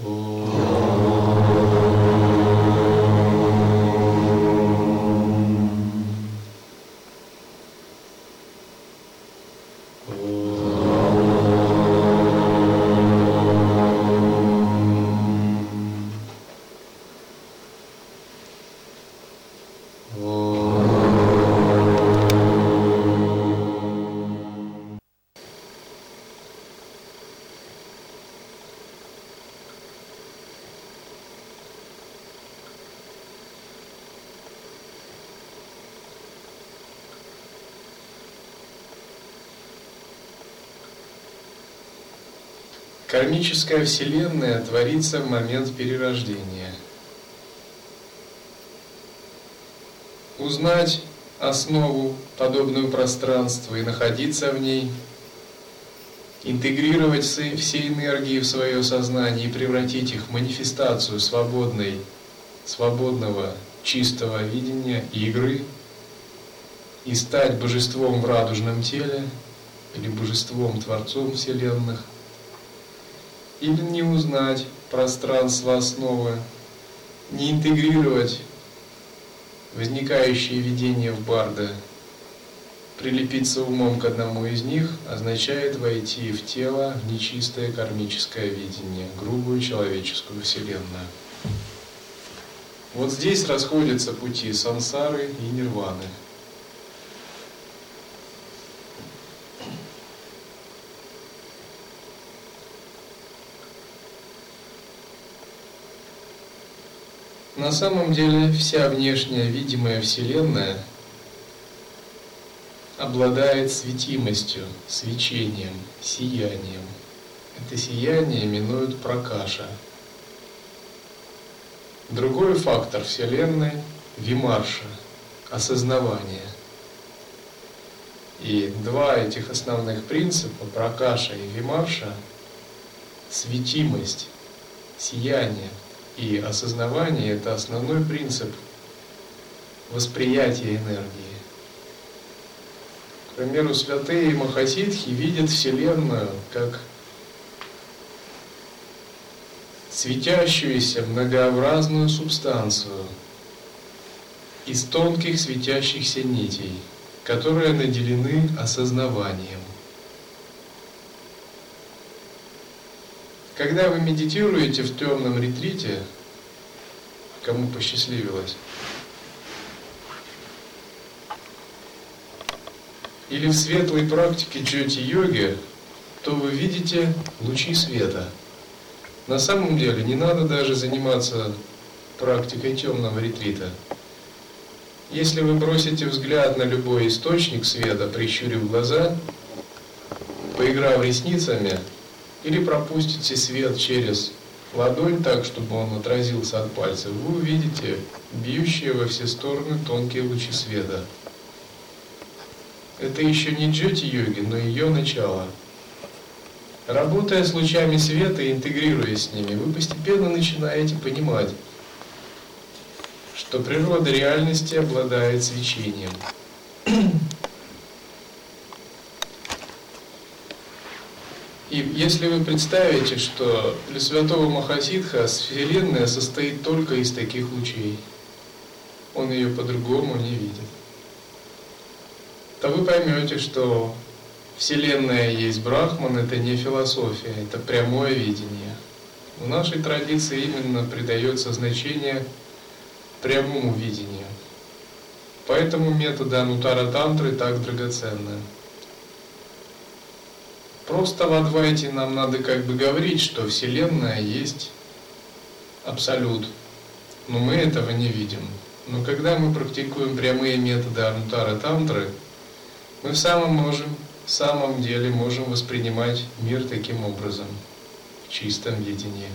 Oh. Кармическая вселенная творится в момент перерождения. Узнать основу, подобную пространству, и находиться в ней, интегрировать все энергии в свое сознание и превратить их в манифестацию свободной, свободного, чистого видения игры. И стать божеством в радужном теле или божеством, творцом вселенных – или не узнать пространство основы, не интегрировать возникающие видения в барда, прилепиться умом к одному из них означает войти в тело, в нечистое кармическое видение, грубую человеческую вселенную. Вот здесь расходятся пути сансары и нирваны – На самом деле вся внешняя видимая Вселенная обладает светимостью, свечением, сиянием. Это сияние именуют прокаша. Другой фактор Вселенной – вимарша, осознавание. И два этих основных принципа – прокаша и вимарша – светимость, сияние – и осознавание – это основной принцип восприятия энергии. К примеру, святые Махасидхи видят Вселенную как светящуюся многообразную субстанцию из тонких светящихся нитей, которые наделены осознаванием. Когда вы медитируете в темном ретрите, кому посчастливилось, или в светлой практике джоти-йоги, то вы видите лучи света. На самом деле не надо даже заниматься практикой темного ретрита. Если вы бросите взгляд на любой источник света, прищурив глаза, поиграв ресницами, или пропустите свет через ладонь так, чтобы он отразился от пальцев, вы увидите бьющие во все стороны тонкие лучи света. Это еще не джоти-йоги, но ее начало. Работая с лучами света и интегрируясь с ними, вы постепенно начинаете понимать, что природа реальности обладает свечением. И если вы представите, что для святого Махасидха Вселенная состоит только из таких лучей, он ее по-другому не видит, то вы поймете, что Вселенная есть Брахман, это не философия, это прямое видение. В нашей традиции именно придается значение прямому видению. Поэтому методы Анутара Тантры так драгоценны. Просто в Адвайте нам надо как бы говорить, что Вселенная есть абсолют. Но мы этого не видим. Но когда мы практикуем прямые методы Анутара Тантры, мы в самом, можем, в самом деле можем воспринимать мир таким образом, в чистом видении.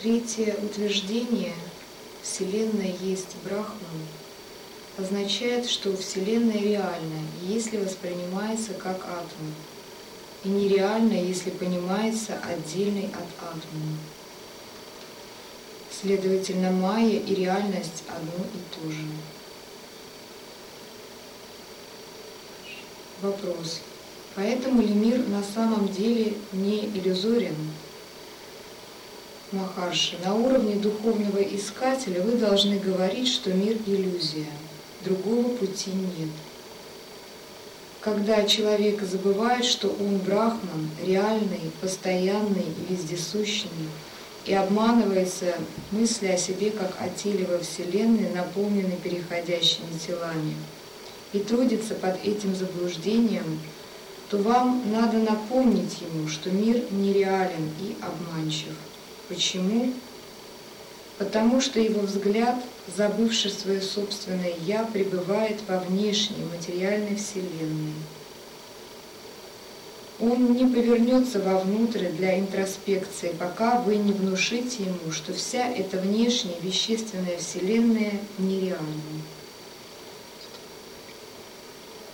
Третье утверждение – Вселенная есть Брахман, означает, что Вселенная реальна, если воспринимается как атом, и нереальна, если понимается отдельной от атома. Следовательно, майя и реальность одно и то же. Вопрос. Поэтому ли мир на самом деле не иллюзорен? Махарши, на уровне духовного искателя вы должны говорить, что мир – иллюзия. Другого пути нет. Когда человек забывает, что он брахман, реальный, постоянный и вездесущный, и обманывается мысли о себе как о теле во Вселенной, наполненной переходящими телами, и трудится под этим заблуждением, то вам надо напомнить ему, что мир нереален и обманчив. Почему? Потому что его взгляд, забывший свое собственное «я», пребывает во внешней материальной Вселенной. Он не повернется вовнутрь для интроспекции, пока вы не внушите ему, что вся эта внешняя вещественная Вселенная нереальна.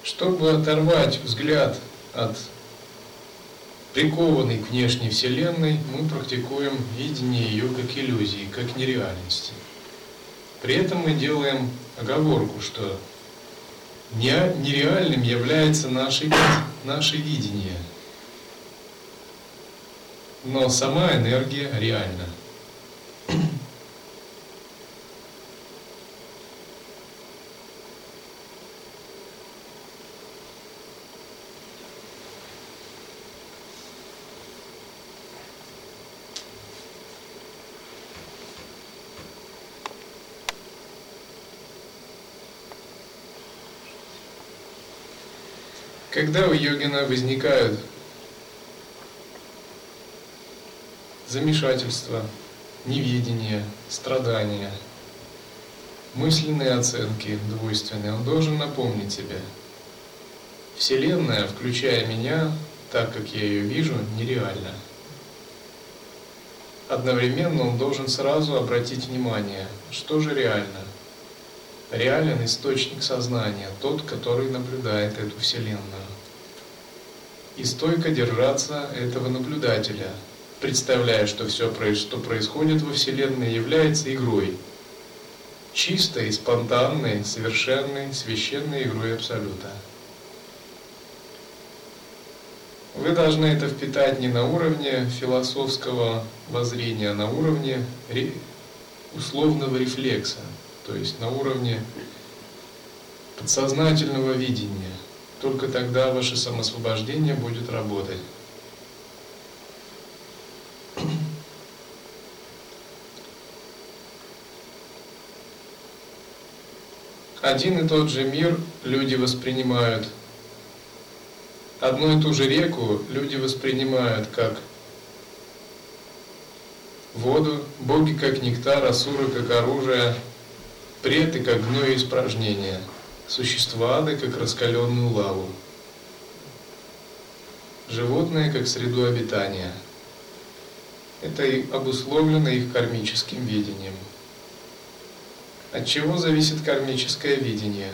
Чтобы оторвать взгляд от прикованной к внешней Вселенной, мы практикуем видение ее как иллюзии, как нереальности. При этом мы делаем оговорку, что нереальным является наше, наше видение, но сама энергия реальна. Когда у йогина возникают замешательства, неведение, страдания, мысленные оценки двойственные, он должен напомнить себе. Вселенная, включая меня, так как я ее вижу, нереальна. Одновременно он должен сразу обратить внимание, что же реально – реален источник сознания, тот, который наблюдает эту Вселенную. И стойко держаться этого наблюдателя, представляя, что все, что происходит во Вселенной, является игрой. Чистой, спонтанной, совершенной, священной игрой Абсолюта. Вы должны это впитать не на уровне философского воззрения, а на уровне условного рефлекса, то есть на уровне подсознательного видения. Только тогда ваше самосвобождение будет работать. Один и тот же мир люди воспринимают. Одну и ту же реку люди воспринимают как воду, боги как нектар, асуры как оружие, преты, как гной и испражнения, существа ада, как раскаленную лаву, животные, как среду обитания. Это и обусловлено их кармическим видением. От чего зависит кармическое видение?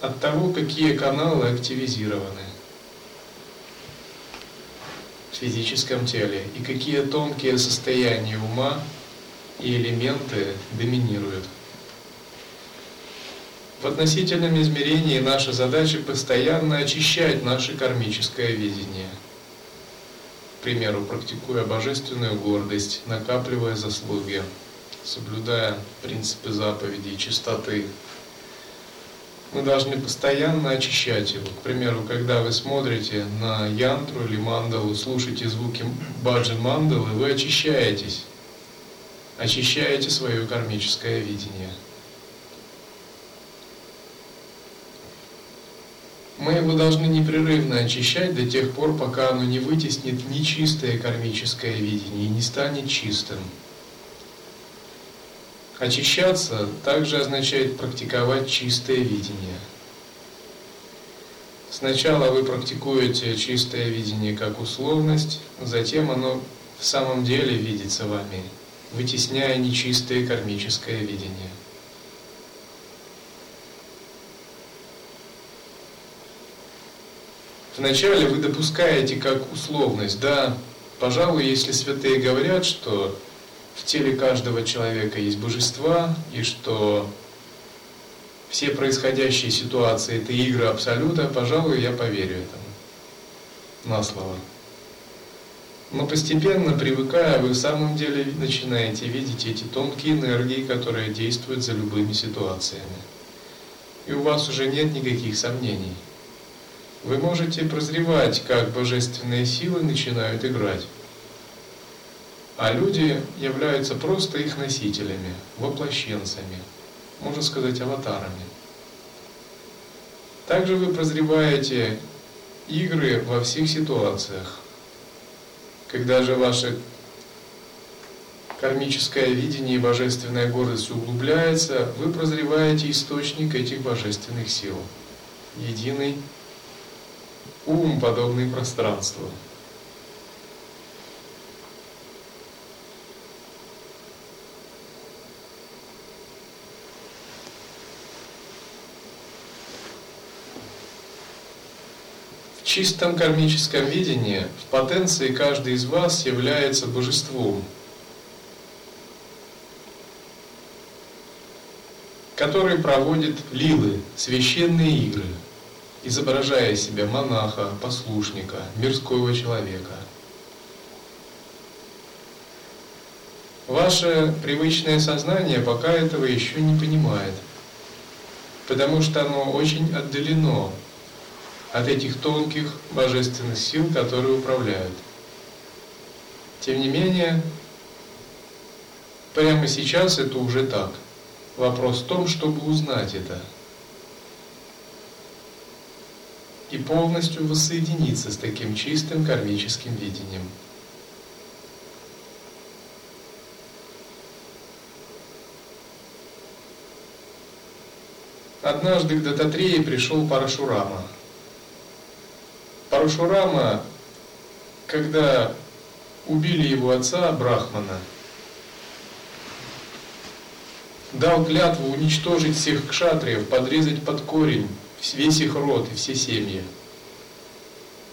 От того, какие каналы активизированы в физическом теле и какие тонкие состояния ума и элементы доминируют. В относительном измерении наша задача постоянно очищать наше кармическое видение. К примеру, практикуя божественную гордость, накапливая заслуги, соблюдая принципы заповедей, чистоты. Мы должны постоянно очищать его. К примеру, когда вы смотрите на янтру или мандалу, слушаете звуки баджи мандалы, вы очищаетесь очищаете свое кармическое видение. Мы его должны непрерывно очищать до тех пор, пока оно не вытеснит нечистое кармическое видение и не станет чистым. Очищаться также означает практиковать чистое видение. Сначала вы практикуете чистое видение как условность, затем оно в самом деле видится вами вытесняя нечистое кармическое видение. Вначале вы допускаете как условность, да, пожалуй, если святые говорят, что в теле каждого человека есть божества, и что все происходящие ситуации – это игры Абсолюта, пожалуй, я поверю этому на слово. Но постепенно, привыкая, вы в самом деле начинаете видеть эти тонкие энергии, которые действуют за любыми ситуациями. И у вас уже нет никаких сомнений. Вы можете прозревать, как божественные силы начинают играть. А люди являются просто их носителями, воплощенцами, можно сказать, аватарами. Также вы прозреваете игры во всех ситуациях. Когда же ваше кармическое видение и божественная гордость углубляется, вы прозреваете источник этих божественных сил. Единый ум, подобный пространству. Чистом кармическом видении в потенции каждый из вас является божеством, который проводит лилы, священные игры, изображая себя монаха, послушника, мирского человека. Ваше привычное сознание пока этого еще не понимает, потому что оно очень отдалено от этих тонких божественных сил, которые управляют. Тем не менее, прямо сейчас это уже так. Вопрос в том, чтобы узнать это и полностью воссоединиться с таким чистым кармическим видением. Однажды к Дататрее пришел Парашурама – Парашурама, когда убили его отца Брахмана, дал клятву уничтожить всех кшатриев, подрезать под корень весь их род и все семьи.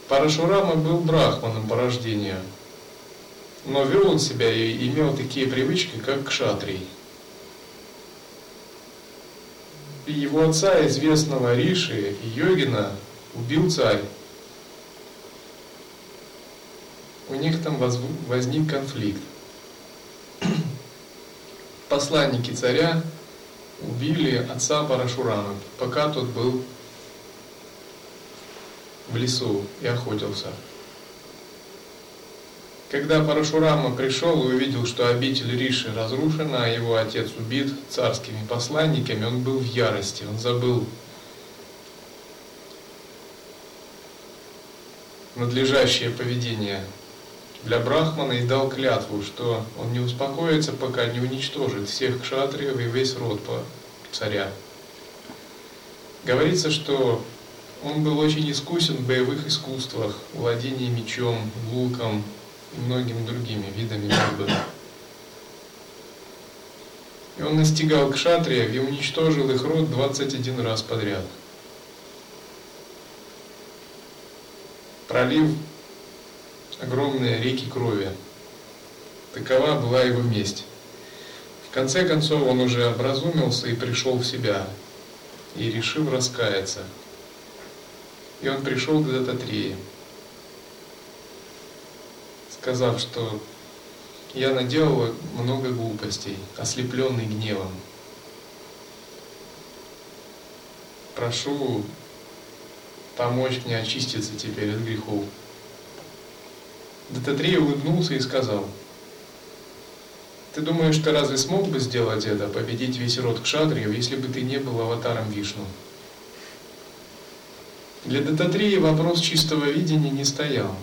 Парашурама был брахманом по рождению, но вел он себя и имел такие привычки, как кшатрий. И его отца, известного Риши Йогина, убил царь. У них там возник конфликт. Посланники царя убили отца Парашурама, пока тот был в лесу и охотился. Когда Парашурама пришел и увидел, что обитель Риши разрушена, а его отец убит царскими посланниками, он был в ярости, он забыл надлежащее поведение для Брахмана и дал клятву, что он не успокоится, пока не уничтожит всех кшатриев и весь род царя. Говорится, что он был очень искусен в боевых искусствах, владении мечом, луком и многими другими видами борьбы. И он настигал кшатриев и уничтожил их род 21 раз подряд. Пролив огромные реки крови. Такова была его месть. В конце концов он уже образумился и пришел в себя, и решил раскаяться. И он пришел к Дататрии, сказав, что я наделал много глупостей, ослепленный гневом. Прошу помочь мне очиститься теперь от грехов. Дататрия улыбнулся и сказал, «Ты думаешь, ты разве смог бы сделать это, победить весь род кшатриев, если бы ты не был аватаром Вишну?» Для Дататрии вопрос чистого видения не стоял.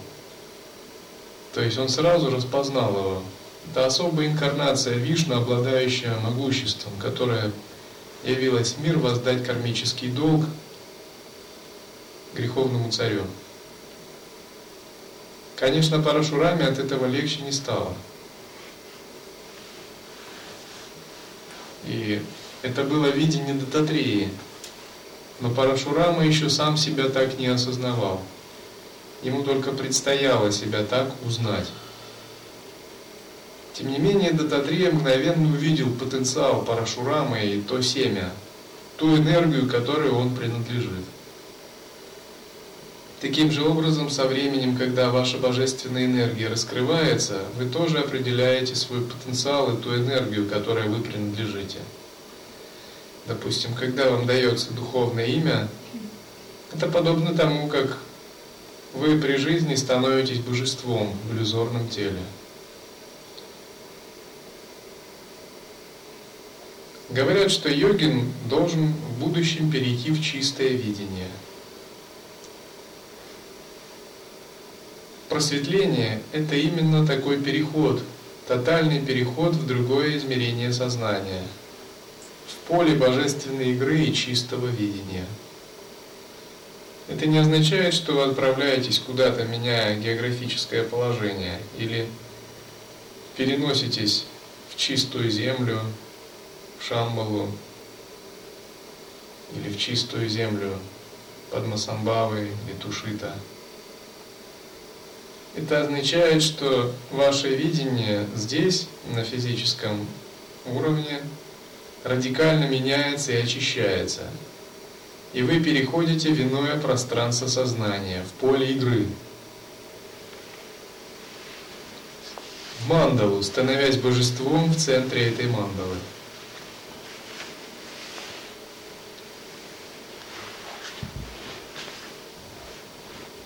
То есть он сразу распознал его. Это особая инкарнация Вишну, обладающая могуществом, которая явилась в мир воздать кармический долг греховному царю. Конечно, Парашураме от этого легче не стало. И это было видение Дататреи. Но Парашурама еще сам себя так не осознавал. Ему только предстояло себя так узнать. Тем не менее, Дататрея мгновенно увидел потенциал Парашурамы и то семя, ту энергию, которой он принадлежит. Таким же образом, со временем, когда ваша божественная энергия раскрывается, вы тоже определяете свой потенциал и ту энергию, которой вы принадлежите. Допустим, когда вам дается духовное имя, это подобно тому, как вы при жизни становитесь божеством в иллюзорном теле. Говорят, что йогин должен в будущем перейти в чистое видение – Просветление – это именно такой переход, тотальный переход в другое измерение сознания, в поле божественной игры и чистого видения. Это не означает, что вы отправляетесь куда-то, меняя географическое положение, или переноситесь в чистую землю, в Шамбалу, или в чистую землю Падмасамбавы или Тушита – это означает, что ваше видение здесь, на физическом уровне, радикально меняется и очищается. И вы переходите в иное пространство сознания, в поле игры. В мандалу, становясь божеством в центре этой мандалы.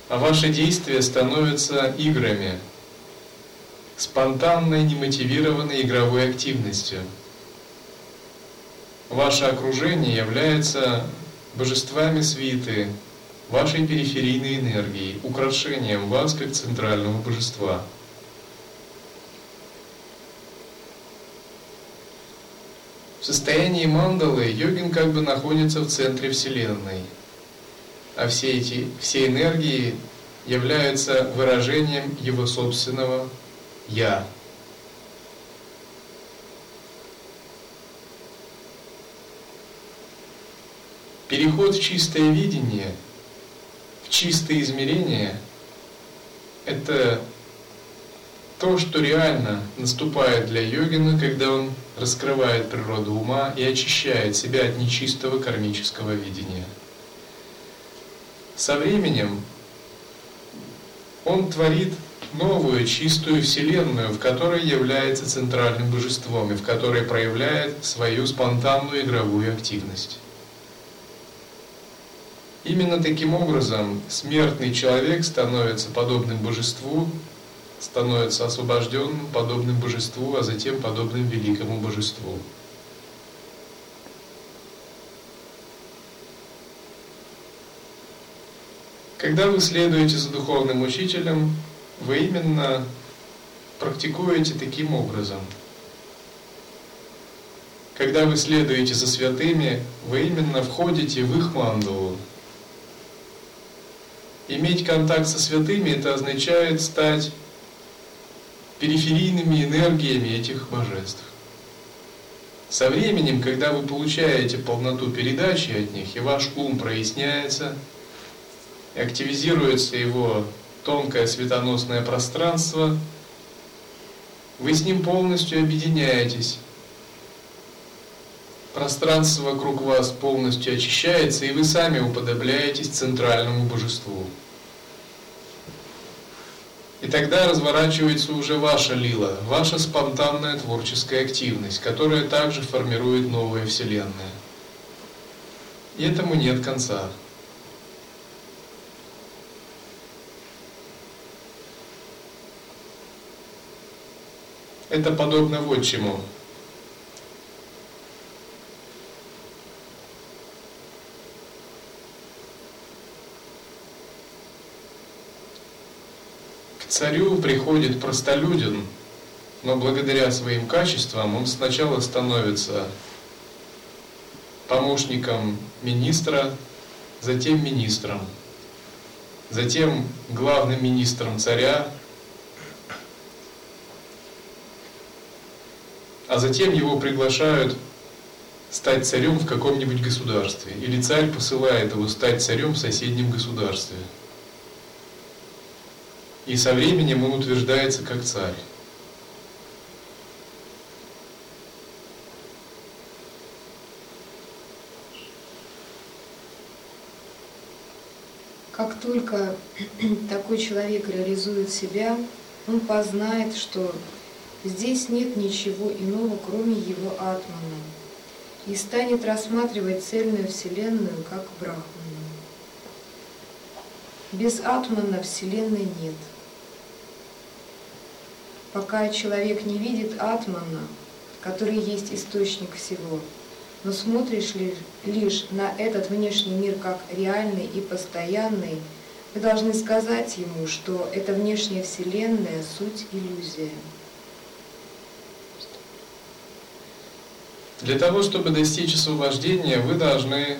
А ваши действия становятся играми, спонтанной, немотивированной игровой активностью. Ваше окружение является божествами свиты, вашей периферийной энергией, украшением вас как центрального божества. В состоянии мандалы йогин как бы находится в центре Вселенной – а все эти все энергии являются выражением его собственного я. Переход в чистое видение, в чистое измерение – это то, что реально наступает для йогина, когда он раскрывает природу ума и очищает себя от нечистого кармического видения – со временем он творит новую чистую вселенную, в которой является центральным божеством и в которой проявляет свою спонтанную игровую активность. Именно таким образом смертный человек становится подобным божеству, становится освобожденным, подобным божеству, а затем подобным великому божеству. Когда вы следуете за духовным учителем, вы именно практикуете таким образом. Когда вы следуете за святыми, вы именно входите в их мандалу. Иметь контакт со святыми – это означает стать периферийными энергиями этих божеств. Со временем, когда вы получаете полноту передачи от них, и ваш ум проясняется – и активизируется его тонкое светоносное пространство, вы с ним полностью объединяетесь. Пространство вокруг вас полностью очищается, и вы сами уподобляетесь центральному божеству. И тогда разворачивается уже ваша лила, ваша спонтанная творческая активность, которая также формирует новые вселенные. И этому нет конца. Это подобно вот чему. К царю приходит простолюдин, но благодаря своим качествам он сначала становится помощником министра, затем министром, затем главным министром царя, а затем его приглашают стать царем в каком-нибудь государстве, или царь посылает его стать царем в соседнем государстве. И со временем он утверждается как царь. Как только такой человек реализует себя, он познает, что здесь нет ничего иного, кроме его атмана, и станет рассматривать цельную Вселенную как брахману. Без атмана Вселенной нет. Пока человек не видит атмана, который есть источник всего, но смотришь лишь на этот внешний мир как реальный и постоянный, вы должны сказать ему, что эта внешняя Вселенная — суть иллюзия. Для того, чтобы достичь освобождения, вы должны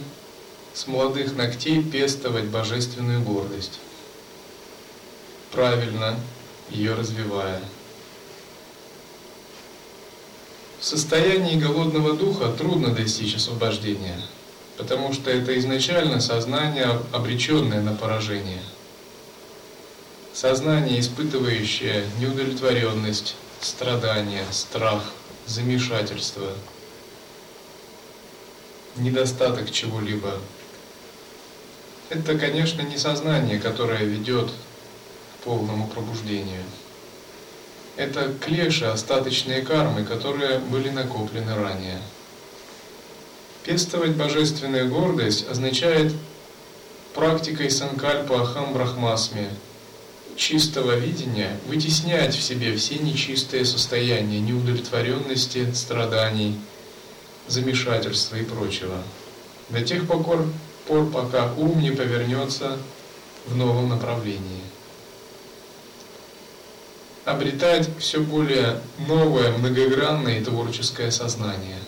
с молодых ногтей пестовать божественную гордость, правильно ее развивая. В состоянии голодного духа трудно достичь освобождения, потому что это изначально сознание, обреченное на поражение. Сознание, испытывающее неудовлетворенность, страдания, страх, замешательство, недостаток чего-либо. Это, конечно, не сознание, которое ведет к полному пробуждению. Это клеши, остаточные кармы, которые были накоплены ранее. Пестовать божественную гордость означает практикой санкальпа ахам брахмасми, чистого видения, вытеснять в себе все нечистые состояния неудовлетворенности, страданий, замешательства и прочего. До тех пор, пор пока ум не повернется в новом направлении обретать все более новое, многогранное и творческое сознание.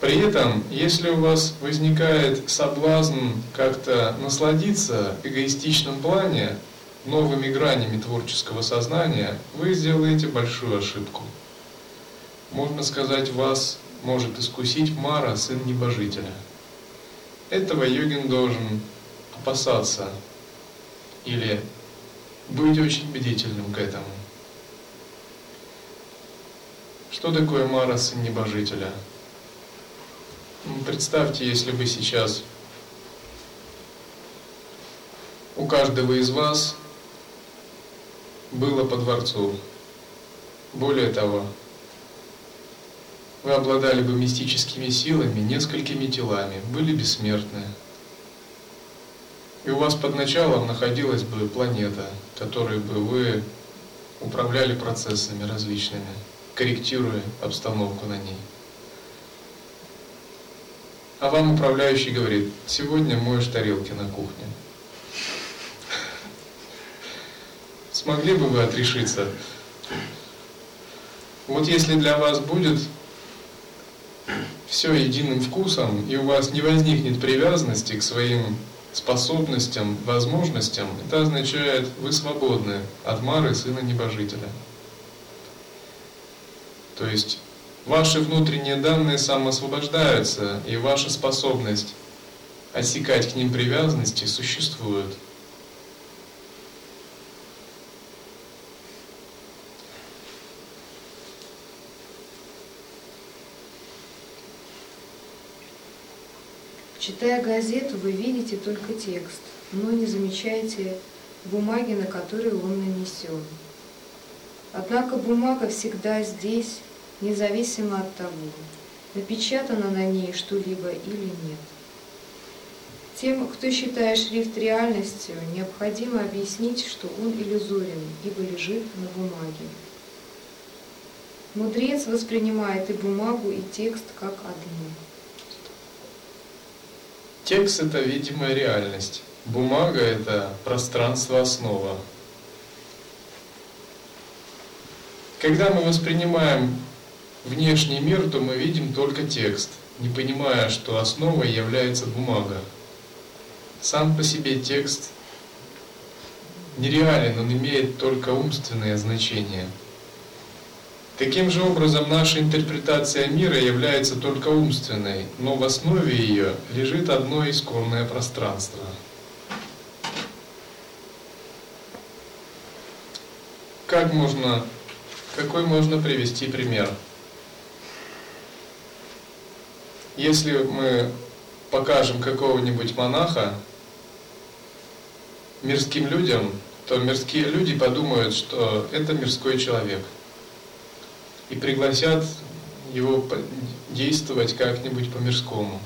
При этом, если у вас возникает соблазн как-то насладиться в эгоистичном плане новыми гранями творческого сознания, вы сделаете большую ошибку. Можно сказать, вас может искусить Мара, сын небожителя. Этого йогин должен опасаться, или быть очень бдительным к этому. Что такое Мара, сын небожителя? Ну, представьте, если бы сейчас у каждого из вас было по дворцу. Более того, вы обладали бы мистическими силами, несколькими телами, были бессмертны. И у вас под началом находилась бы планета, которой бы вы управляли процессами различными, корректируя обстановку на ней. А вам управляющий говорит, сегодня моешь тарелки на кухне. Смогли бы вы отрешиться? Вот если для вас будет все единым вкусом, и у вас не возникнет привязанности к своим способностям, возможностям, это означает, вы свободны от Мары, сына небожителя. То есть ваши внутренние данные самоосвобождаются, и ваша способность осекать к ним привязанности существует. Читая газету, вы видите только текст, но не замечаете бумаги, на которые он нанесен. Однако бумага всегда здесь, независимо от того, напечатано на ней что-либо или нет. Тем, кто считает шрифт реальностью, необходимо объяснить, что он иллюзорен, ибо лежит на бумаге. Мудрец воспринимает и бумагу, и текст как одно. Текст – это видимая реальность. Бумага – это пространство основа. Когда мы воспринимаем внешний мир, то мы видим только текст, не понимая, что основой является бумага. Сам по себе текст нереален, он имеет только умственное значение – Таким же образом, наша интерпретация мира является только умственной, но в основе ее лежит одно исконное пространство. Как можно, какой можно привести пример? Если мы покажем какого-нибудь монаха мирским людям, то мирские люди подумают, что это мирской человек. И пригласят его действовать как-нибудь по-мирскому.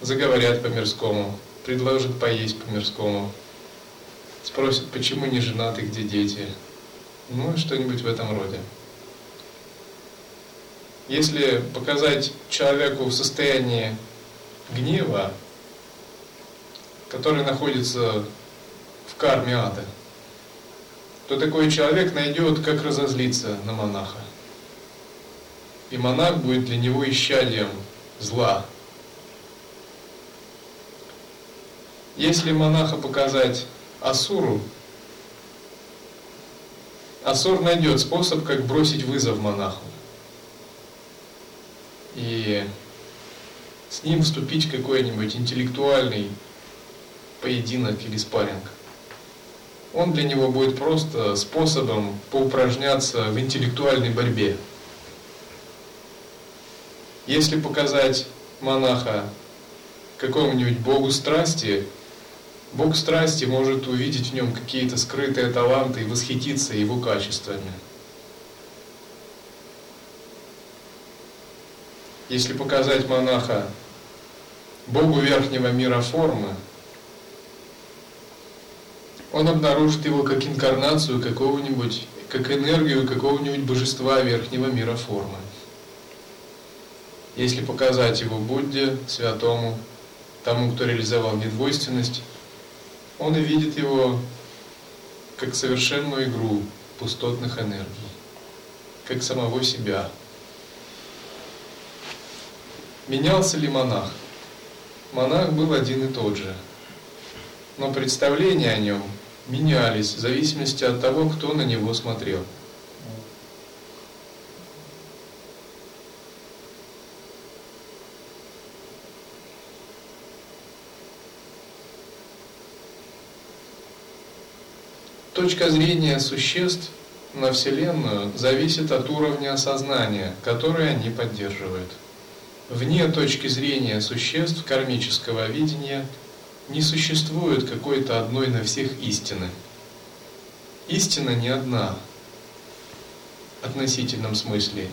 Заговорят по-мирскому, предложат поесть по-мирскому, спросят, почему не женаты, где дети, ну, что-нибудь в этом роде. Если показать человеку в состоянии гнева, который находится в карме ада, то такой человек найдет, как разозлиться на монаха. И монах будет для него исчадием зла. Если монаха показать Асуру, Асур найдет способ, как бросить вызов монаху. И с ним вступить в какой-нибудь интеллектуальный поединок или спарринг. Он для него будет просто способом поупражняться в интеллектуальной борьбе. Если показать монаха какому-нибудь богу страсти, Бог страсти может увидеть в нем какие-то скрытые таланты и восхититься его качествами. Если показать монаха Богу верхнего мира формы, он обнаружит его как инкарнацию какого-нибудь, как энергию какого-нибудь божества верхнего мира формы. Если показать его Будде, святому, тому, кто реализовал недвойственность, он и видит его как совершенную игру пустотных энергий, как самого себя. Менялся ли монах? Монах был один и тот же, но представления о нем менялись в зависимости от того, кто на него смотрел. Точка зрения существ на Вселенную зависит от уровня сознания, который они поддерживают. Вне точки зрения существ кармического видения не существует какой-то одной на всех истины. Истина не одна в относительном смысле.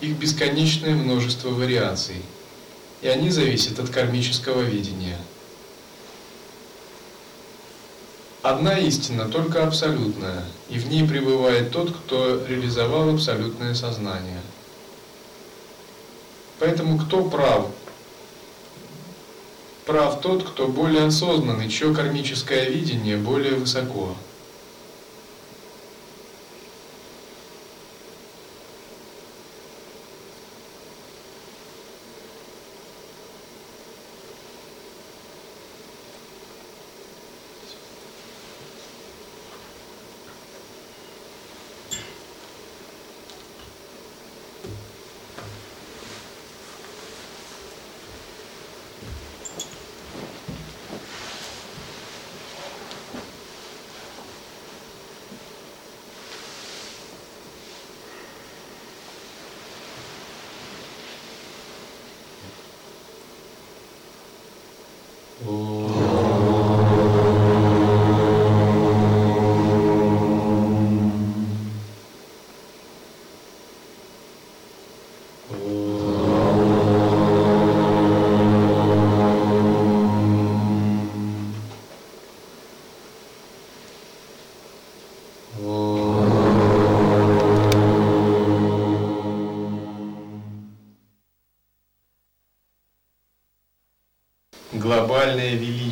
Их бесконечное множество вариаций, и они зависят от кармического видения – Одна истина, только абсолютная, и в ней пребывает тот, кто реализовал абсолютное сознание. Поэтому кто прав? Прав тот, кто более осознанный, чье кармическое видение более высоко.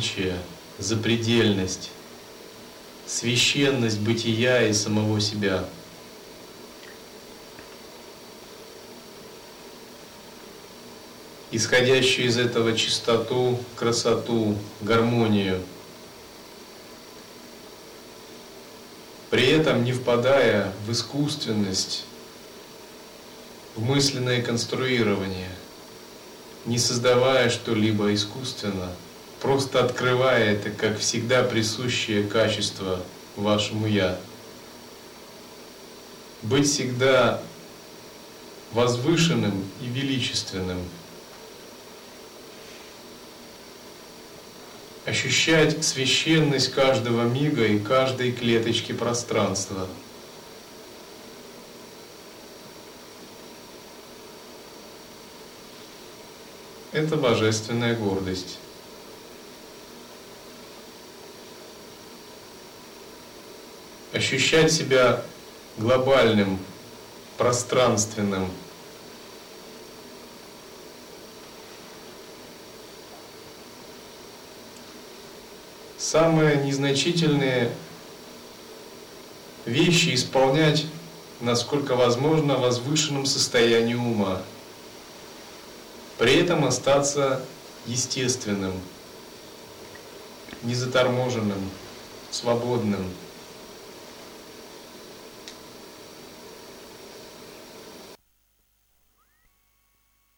Величие, запредельность, священность бытия и самого себя. Исходящую из этого чистоту, красоту, гармонию. При этом не впадая в искусственность, в мысленное конструирование – не создавая что-либо искусственно, просто открывая это, как всегда присущее качество вашему «я». Быть всегда возвышенным и величественным. Ощущать священность каждого мига и каждой клеточки пространства. Это божественная гордость. Ощущать себя глобальным, пространственным, самые незначительные вещи исполнять, насколько возможно, в возвышенном состоянии ума. При этом остаться естественным, незаторможенным, свободным –